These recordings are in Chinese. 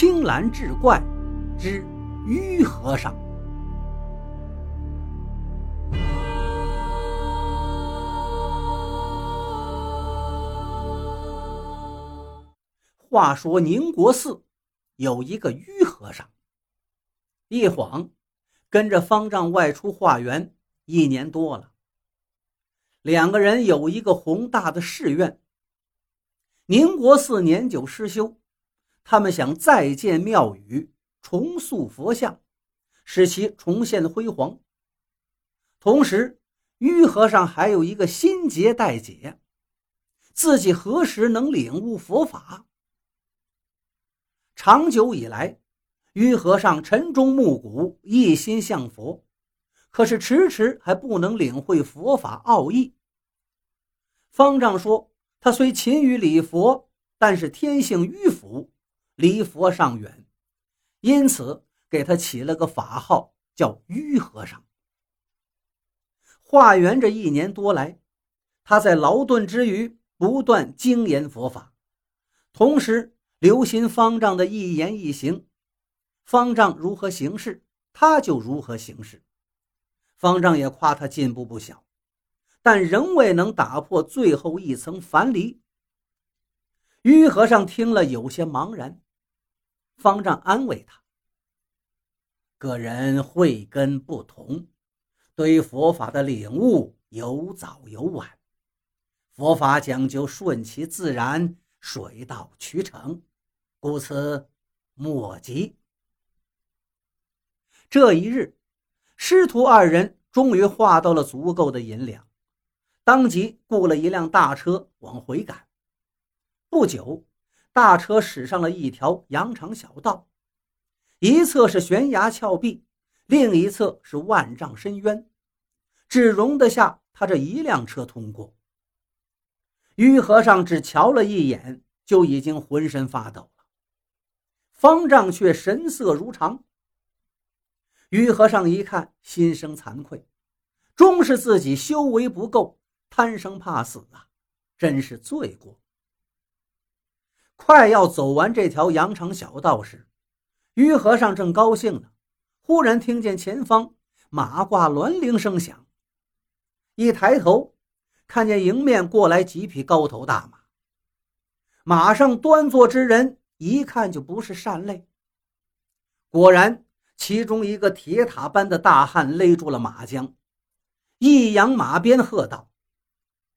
青蓝志怪之于和尚。话说宁国寺有一个于和尚，一晃跟着方丈外出化缘一年多了。两个人有一个宏大的誓愿：宁国寺年久失修，他们想再建庙宇，重塑佛像，使其重现辉煌。同时，于和尚还有一个心结待解：自己何时能领悟佛法？长久以来，于和尚晨钟暮鼓，一心向佛，可是迟迟还不能领会佛法奥义。方丈说：“他虽勤于礼佛，但是天性迂腐，离佛尚远，因此给他起了个法号，叫于和尚。”化缘这一年多来，他在劳顿之余不断精研佛法，同时。留心方丈的一言一行，方丈如何行事，他就如何行事。方丈也夸他进步不小，但仍未能打破最后一层樊篱。于和尚听了有些茫然。方丈安慰他：“个人慧根不同，对佛法的领悟有早有晚。佛法讲究顺其自然，水到渠成。”故此，莫急。这一日，师徒二人终于化到了足够的银两，当即雇了一辆大车往回赶。不久，大车驶上了一条羊肠小道，一侧是悬崖峭壁，另一侧是万丈深渊，只容得下他这一辆车通过。于和尚只瞧了一眼，就已经浑身发抖了。方丈却神色如常。于和尚一看，心生惭愧，终是自己修为不够，贪生怕死啊，真是罪过。快要走完这条羊肠小道时，于和尚正高兴呢，忽然听见前方马挂銮铃声响，一抬头，看见迎面过来几匹高头大马，马上端坐之人。一看就不是善类。果然，其中一个铁塔般的大汉勒住了马缰，一扬马鞭，喝道：“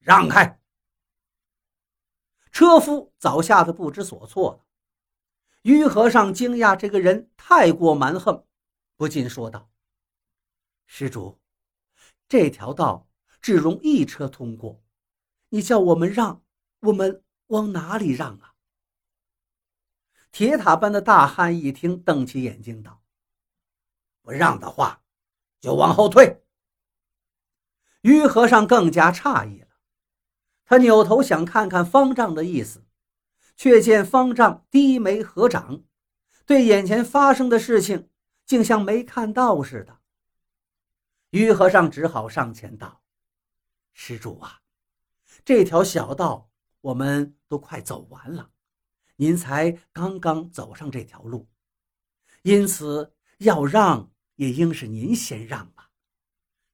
让开！”车夫早吓得不知所措了。于和尚惊讶这个人太过蛮横，不禁说道：“施主，这条道只容一车通过，你叫我们让，我们往哪里让啊？”铁塔般的大汉一听，瞪起眼睛道：“不让的话，就往后退。”于和尚更加诧异，他扭头想看看方丈的意思，却见方丈低眉合掌，对眼前发生的事情竟像没看到似的。于和尚只好上前道：“施主啊，这条小道我们都快走完了。”您才刚刚走上这条路，因此要让也应是您先让吧。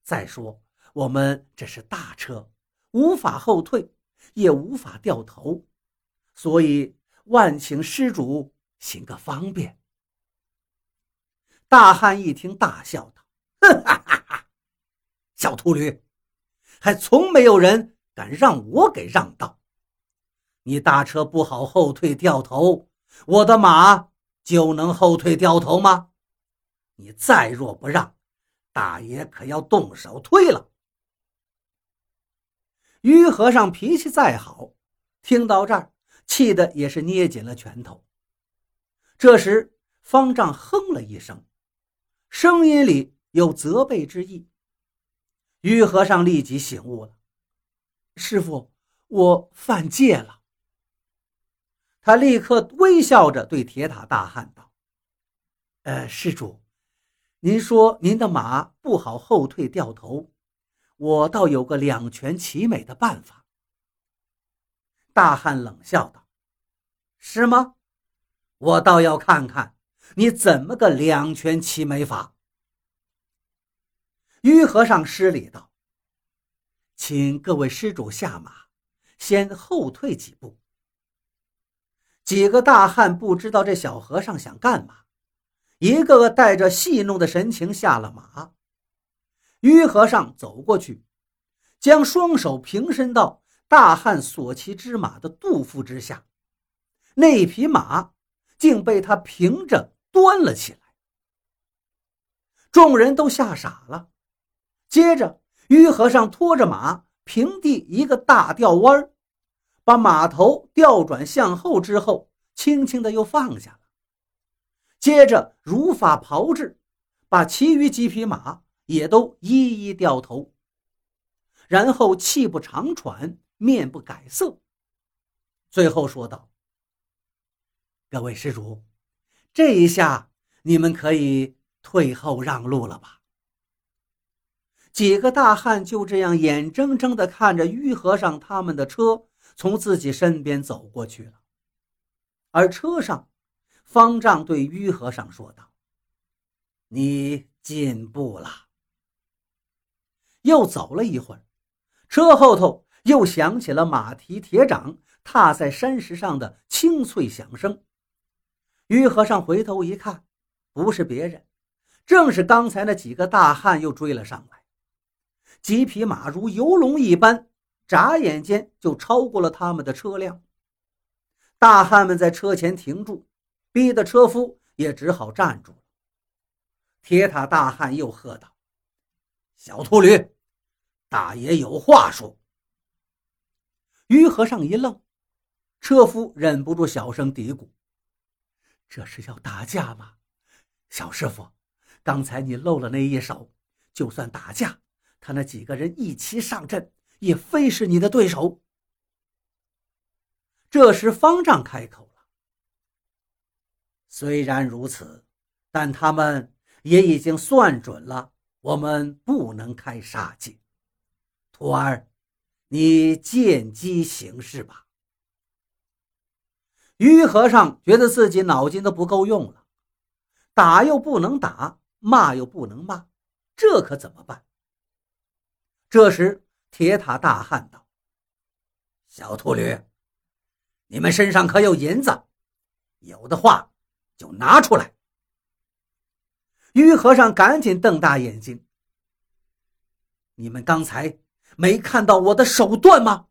再说我们这是大车，无法后退，也无法掉头，所以万请施主行个方便。大汉一听，大笑道：“哈哈哈！小秃驴，还从没有人敢让我给让道。”你大车不好后退掉头，我的马就能后退掉头吗？你再若不让，大爷可要动手推了。于和尚脾气再好，听到这儿，气得也是捏紧了拳头。这时，方丈哼了一声，声音里有责备之意。于和尚立即醒悟了：“师傅，我犯戒了。”他立刻微笑着对铁塔大汉道：“呃，施主，您说您的马不好后退掉头，我倒有个两全其美的办法。”大汉冷笑道：“是吗？我倒要看看你怎么个两全其美法。”于和尚施礼道：“请各位施主下马，先后退几步。”几个大汉不知道这小和尚想干嘛，一个个带着戏弄的神情下了马。于和尚走过去，将双手平伸到大汉所骑之马的肚腹之下，那匹马竟被他平着端了起来。众人都吓傻了。接着，于和尚拖着马平地一个大吊弯把马头调转向后之后，轻轻的又放下了。接着如法炮制，把其余几匹马也都一一掉头，然后气不长喘，面不改色，最后说道：“各位施主，这一下你们可以退后让路了吧？”几个大汉就这样眼睁睁地看着于和尚他们的车从自己身边走过去了，而车上，方丈对于和尚说道：“你进步了。”又走了一会儿，车后头又响起了马蹄铁掌踏在山石上的清脆响声。于和尚回头一看，不是别人，正是刚才那几个大汉又追了上来。几匹马如游龙一般，眨眼间就超过了他们的车辆。大汉们在车前停住，逼得车夫也只好站住。铁塔大汉又喝道：“小秃驴，大爷有话说。”于和尚一愣，车夫忍不住小声嘀咕：“这是要打架吗？小师傅，刚才你露了那一手，就算打架。”他那几个人一齐上阵，也非是你的对手。这时，方丈开口了：“虽然如此，但他们也已经算准了，我们不能开杀戒。徒儿，你见机行事吧。”于和尚觉得自己脑筋都不够用了，打又不能打，骂又不能骂，这可怎么办？这时，铁塔大汉道：“小秃驴，你们身上可有银子？有的话，就拿出来。”于和尚赶紧瞪大眼睛：“你们刚才没看到我的手段吗？”